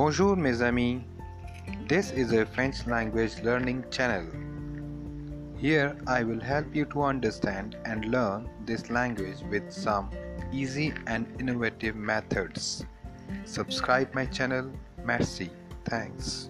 Bonjour mes amis. This is a French language learning channel. Here I will help you to understand and learn this language with some easy and innovative methods. Subscribe my channel. Merci. Thanks.